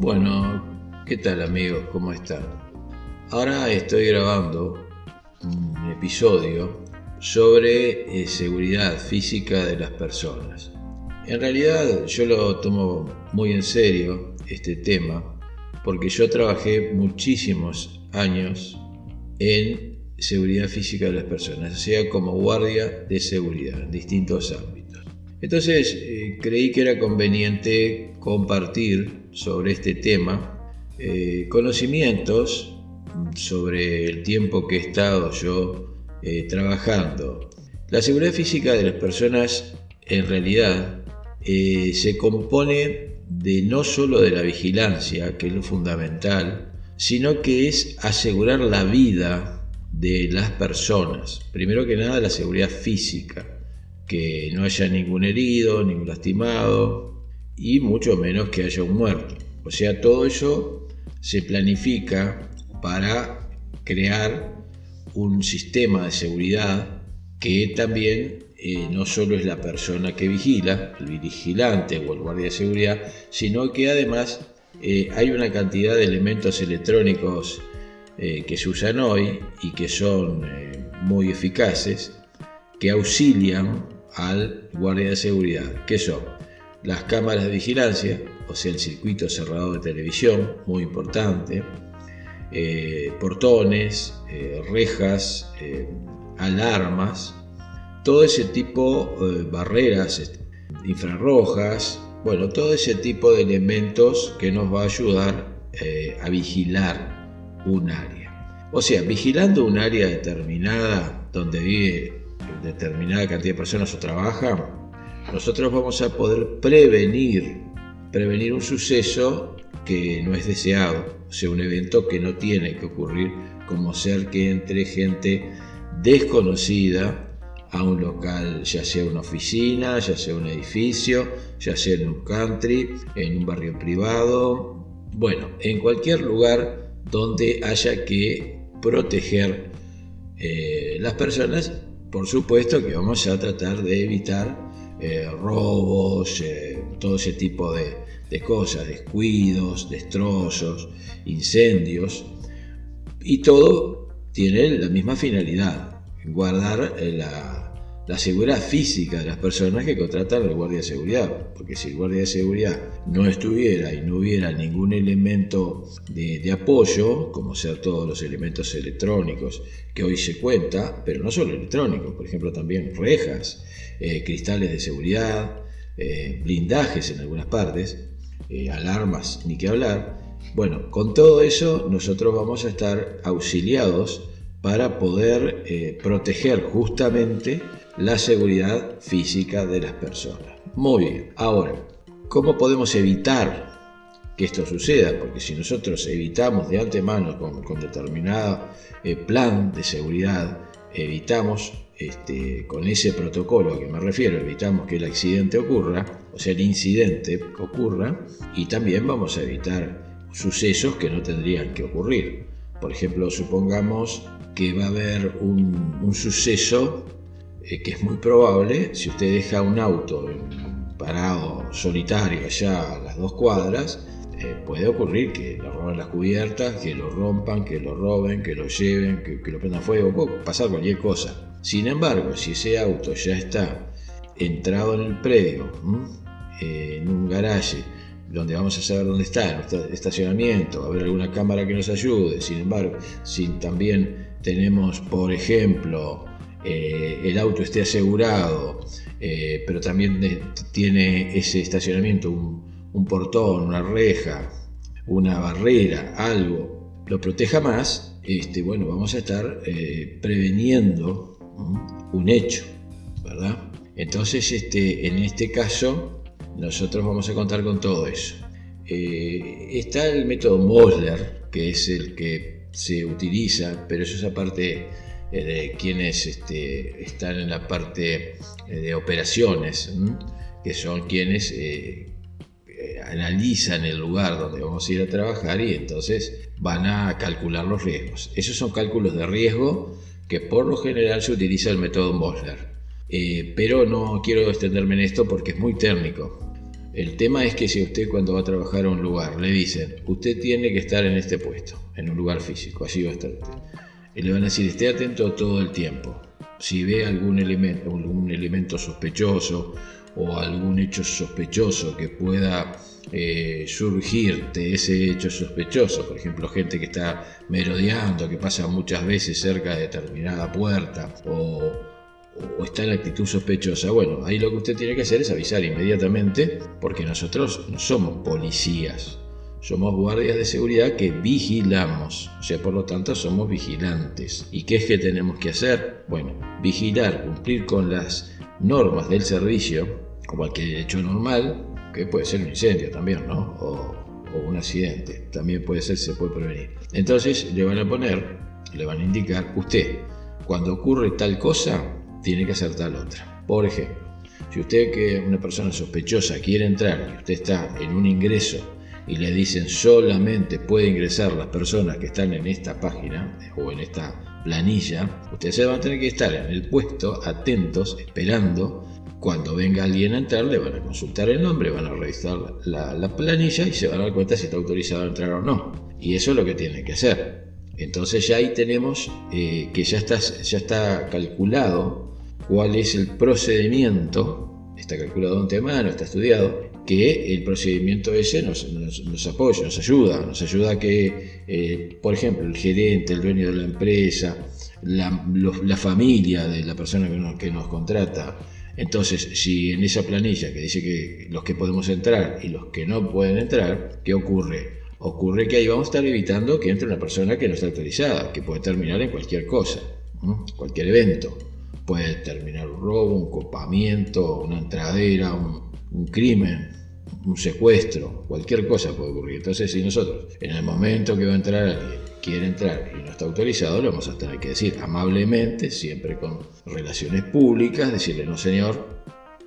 Bueno, ¿qué tal amigos? ¿Cómo están? Ahora estoy grabando un episodio sobre eh, seguridad física de las personas. En realidad yo lo tomo muy en serio este tema porque yo trabajé muchísimos años en seguridad física de las personas, o sea, como guardia de seguridad en distintos ámbitos. Entonces eh, creí que era conveniente compartir sobre este tema eh, conocimientos sobre el tiempo que he estado yo eh, trabajando. La seguridad física de las personas en realidad eh, se compone de no solo de la vigilancia, que es lo fundamental, sino que es asegurar la vida de las personas. Primero que nada la seguridad física, que no haya ningún herido, ningún lastimado, y mucho menos que haya un muerto. O sea, todo eso se planifica para crear un sistema de seguridad que también eh, no solo es la persona que vigila, el vigilante o el guardia de seguridad, sino que además eh, hay una cantidad de elementos electrónicos eh, que se usan hoy y que son muy eficaces, que auxilian al guardia de seguridad, que son las cámaras de vigilancia, o sea, el circuito cerrado de televisión, muy importante, eh, portones, eh, rejas, eh, alarmas, todo ese tipo de barreras infrarrojas, bueno, todo ese tipo de elementos que nos va a ayudar a vigilar un área. O sea, vigilando un área determinada donde vive determinada cantidad de personas o trabajan, nosotros vamos a poder prevenir, prevenir un suceso que no es deseado, o sea, un evento que no tiene que ocurrir, como ser que entre gente desconocida a un local, ya sea una oficina, ya sea un edificio, ya sea en un country, en un barrio privado, bueno, en cualquier lugar donde haya que proteger eh, las personas, por supuesto que vamos a tratar de evitar eh, robos, eh, todo ese tipo de, cosas, descuidos, destrozos, incendios, y todo tiene la misma finalidad, guardar eh, la, seguridad física de las personas que contratan al guardia de seguridad, porque si el guardia de seguridad no estuviera y no hubiera ningún elemento de, apoyo, como ser todos los elementos electrónicos que hoy se cuenta, pero no solo electrónicos, por ejemplo también rejas, eh, cristales de seguridad, eh, blindajes en algunas partes, eh, alarmas, ni que hablar. Bueno, con todo eso nosotros vamos a estar auxiliados para poder proteger justamente la seguridad física de las personas. Muy bien, ahora, ¿cómo podemos evitar que esto suceda? Porque si nosotros evitamos de antemano con, con determinado plan de seguridad, evitamos este, con ese protocolo a que me refiero, evitamos que el accidente ocurra, o sea, el incidente ocurra, y también vamos a evitar sucesos que no tendrían que ocurrir. Por ejemplo, supongamos que va a haber un, suceso eh, que es muy probable, si usted deja un auto parado solitario allá a las dos cuadras, eh, puede ocurrir que le roban las cubiertas, que lo rompan, que lo roben, que lo lleven, que, lo prendan fuego, puede pasar cualquier cosa. Sin embargo, si ese auto ya está entrado en el predio, en un garaje, donde vamos a saber dónde está, en estacionamiento, a haber alguna cámara que nos ayude. Sin embargo, si también tenemos, por ejemplo, eh, el auto esté asegurado, eh, pero también tiene ese estacionamiento un, portón, una reja, una barrera, algo, lo proteja más, este, bueno, vamos a estar eh, preveniendo un hecho, ¿verdad? Entonces, este, en este caso, nosotros vamos a contar con todo eso. Está el método Mosler, que es el que se utiliza, pero eso es aparte eh, quienes este, están en la parte eh, de operaciones, que son quienes analizan el lugar donde vamos a ir a trabajar y entonces van a calcular los riesgos. Esos son cálculos de riesgo que por lo general se utiliza el método Mosler. Eh, pero no quiero extenderme en esto porque es muy técnico. El tema es que si usted cuando va a trabajar a un lugar le dicen, usted tiene que estar en este puesto, en un lugar físico, allí va a estar usted. Y le van a decir, esté atento todo el tiempo. Si ve algún elemento, algún elemento sospechoso o algún hecho sospechoso que pueda eh, surgir de ese hecho sospechoso, por ejemplo, gente que está merodeando, que pasa muchas veces cerca de determinada puerta o, está en actitud sospechosa, bueno, ahí lo que usted tiene que hacer es avisar inmediatamente, porque nosotros no somos policías, somos guardias de seguridad que vigilamos, o sea, por lo tanto somos vigilantes. ¿Y qué es que tenemos que hacer? Bueno, vigilar, cumplir con las normas del servicio, como cualquier hecho normal, que puede ser un incendio también, ¿no? O, o un accidente, también puede ser, se puede prevenir. Entonces le van a poner, le van a indicar, usted, cuando ocurre tal cosa, tiene que hacer tal otra. Por ejemplo, si usted que es una persona sospechosa quiere entrar y usted está en un ingreso y le dicen solamente puede ingresar las personas que están en esta página o en esta planilla, usted se va a tener que estar en el puesto atentos, esperando. Cuando venga alguien a entrar, le van a consultar el nombre, van a revisar la, la planilla y se van a dar cuenta si está autorizado a entrar o no. Y eso es lo que tiene que hacer. Entonces ya ahí tenemos eh, que ya está, ya está calculado cuál es el procedimiento, está calculado de antemano, está estudiado, que el procedimiento ese nos, nos, apoya, nos ayuda, nos ayuda a que, eh, por ejemplo, el gerente, el dueño de la empresa, la, la familia de la persona que nos, que nos contrata, entonces, si en esa planilla que dice que los que podemos entrar y los que no pueden entrar, ¿qué ocurre? Ocurre que ahí vamos a estar evitando que entre una persona que no está autorizada, que puede terminar en cualquier cosa, cualquier evento. Puede terminar un robo, un copamiento, una entradera, un, un crimen, un secuestro, cualquier cosa puede ocurrir. Entonces, si nosotros, en el momento que va a entrar alguien, quiere entrar y no está autorizado, le vamos a tener que decir amablemente, siempre con relaciones públicas, decirle, no señor,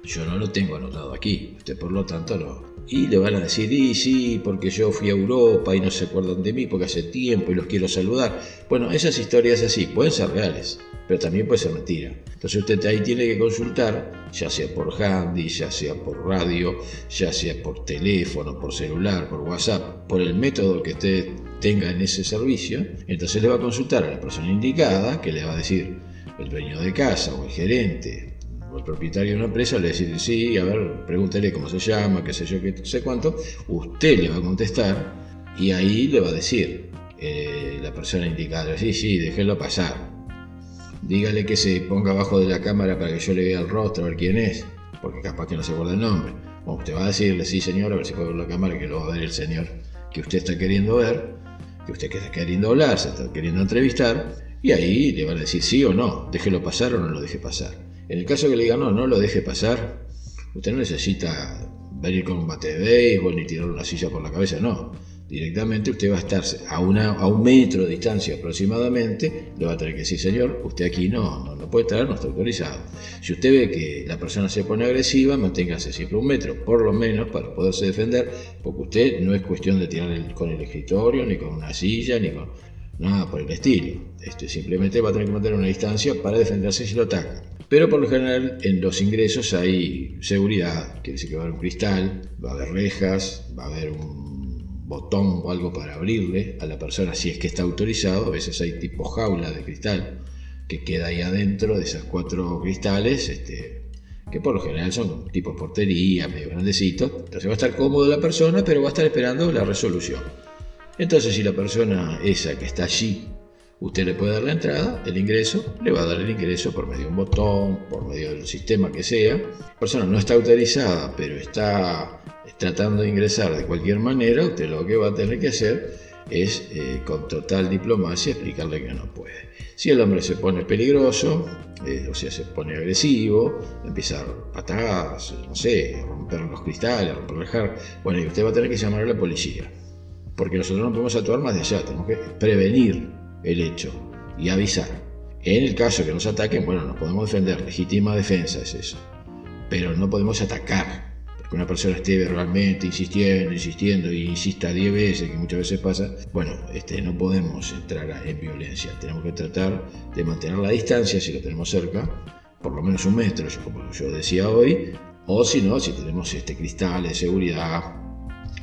yo no lo tengo anotado aquí, usted por lo tanto no. Y le van a decir, y sí, porque yo fui a Europa y no se acuerdan de mí porque hace tiempo y los quiero saludar. Bueno, esas historias así pueden ser reales, pero también puede ser mentira. Entonces usted ahí tiene que consultar, ya sea por handy, ya sea por radio, ya sea por teléfono, por celular, por WhatsApp, por el método que usted tenga en ese servicio. Entonces le va a consultar a la persona indicada, que le va a decir el dueño de casa o el gerente o el propietario de una empresa, le decir, sí, a ver, pregúntele cómo se llama, qué sé yo, qué sé cuánto. Usted le va a contestar y ahí le va a decir eh, la persona indicada, sí, sí, déjelo pasar dígale que se ponga abajo de la cámara para que yo le vea el rostro, a ver quién es, porque capaz que no se acuerda el nombre. Bueno, usted va a decirle, sí señor, a ver si puede ver la cámara, que lo va a ver el señor que usted está queriendo ver, que usted está queriendo hablar, se está queriendo entrevistar, y ahí le van a decir sí o no, déjelo pasar o no lo deje pasar. En el caso que le diga no, no lo deje pasar, usted no necesita venir con un bate de béisbol ni tirar una silla por la cabeza, no directamente usted va a estar a, una, a un metro de distancia aproximadamente, le va a tener que decir, señor, usted aquí no, no, puede estar, no está autorizado. Si usted ve que la persona se pone agresiva, manténgase siempre un metro, por lo menos para poderse defender, porque usted no es cuestión de tirar con el escritorio, ni con una silla, ni con nada por el estilo. Este, simplemente va a tener que mantener una distancia para defenderse si lo ataca. Pero por lo general en los ingresos hay seguridad, quiere decir que va a haber un cristal, va a haber rejas, va a haber un botón o algo para abrirle a la persona si es que está autorizado. A veces hay tipo jaula de cristal que queda ahí adentro de esas cuatro cristales, este, que por lo general son tipo portería, medio grandecitos. Entonces va a estar cómodo la persona, pero va a estar esperando la resolución. Entonces si la persona esa que está allí, usted le puede dar la entrada, el ingreso, le va a dar el ingreso por medio de un botón, por medio del sistema que sea. La persona no está autorizada, pero está tratando de ingresar de cualquier manera, usted lo que va a tener que hacer es eh, con total diplomacia explicarle que no puede. Si el hombre se pone peligroso, eh, o sea, se pone agresivo, empieza a patadas, no sé, romper los cristales, romper el jar, bueno, y usted va a tener que llamar a la policía. Porque nosotros no podemos actuar más de allá, tenemos que prevenir el hecho. Y avisar. En el caso que nos ataquen, bueno, nos podemos defender, legítima defensa es eso, pero no podemos atacar. Que una persona esté verbalmente insistiendo, insistiendo y insista 10 veces, que muchas veces pasa, bueno, este, no podemos entrar en violencia. Tenemos que tratar de mantener la distancia si lo tenemos cerca, por lo menos un metro, como yo decía hoy, O si no, si tenemos este cristal de seguridad,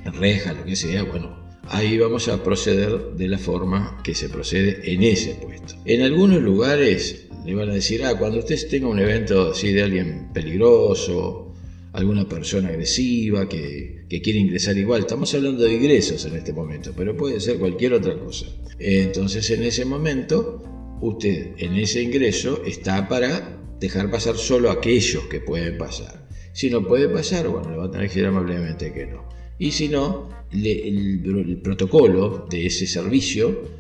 reja, lo que sea, bueno, ahí vamos a proceder de la forma que se procede en ese puesto. En algunos lugares le van a decir, ah, cuando usted tenga un evento así de alguien peligroso, alguna persona agresiva que, quiere ingresar igual, estamos hablando de ingresos en este momento, pero puede ser cualquier otra cosa. Entonces en ese momento, usted en ese ingreso está para dejar pasar solo aquellos que pueden pasar. Si no puede pasar, bueno, le va a tener que decir amablemente que no. Y si no, el, protocolo de ese servicio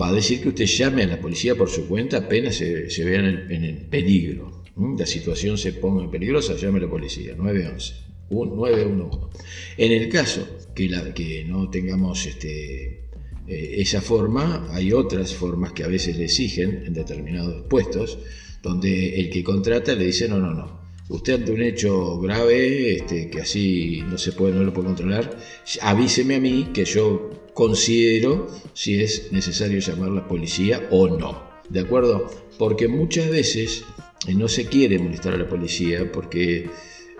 va a decir que usted llame a la policía por su cuenta apenas se, vea en el, peligro. La situación se ponga peligrosa, llame a la policía, 911. 911. En el caso que, que no tengamos este, eh, esa forma, hay otras formas que a veces le exigen en determinados puestos, donde el que contrata le dice, no, no, no, usted ante un hecho grave, este, que así no se puede, no lo puede controlar, avíseme a mí que yo considero si es necesario llamar a la policía o no. ¿De acuerdo? Porque muchas veces eh, no se quiere molestar a la policía porque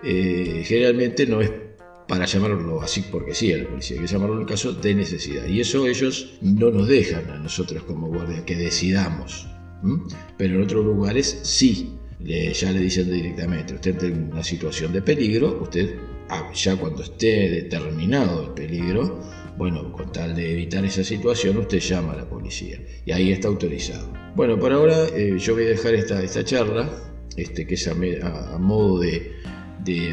eh, generalmente no es para llamarlo así porque sí a la policía, hay que llamarlo en caso de necesidad. Y eso ellos no nos dejan a nosotros como guardias que decidamos. Pero en otros lugares sí ya le dicen directamente, usted está en una situación de peligro, usted ah, ya cuando esté determinado el peligro, bueno, con tal de evitar esa situación, usted llama a la policía y ahí está autorizado. Bueno, por ahora eh, yo voy a dejar esta, esta charla, este, que es a, modo de,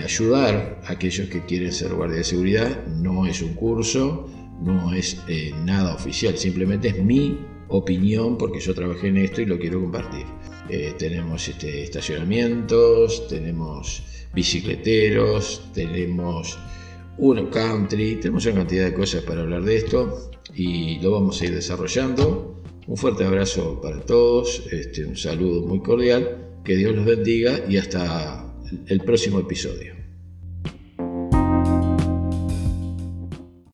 ayudar a aquellos que quieren ser guardia de seguridad, no es un curso, no es eh, nada oficial, simplemente es mi opinión porque yo trabajé en esto y lo quiero compartir. Eh, tenemos este, estacionamientos, tenemos bicicleteros, tenemos uno country, tenemos una cantidad de cosas para hablar de esto y lo vamos a ir desarrollando. Un fuerte abrazo para todos, este, un saludo muy cordial, que Dios los bendiga y hasta el próximo episodio.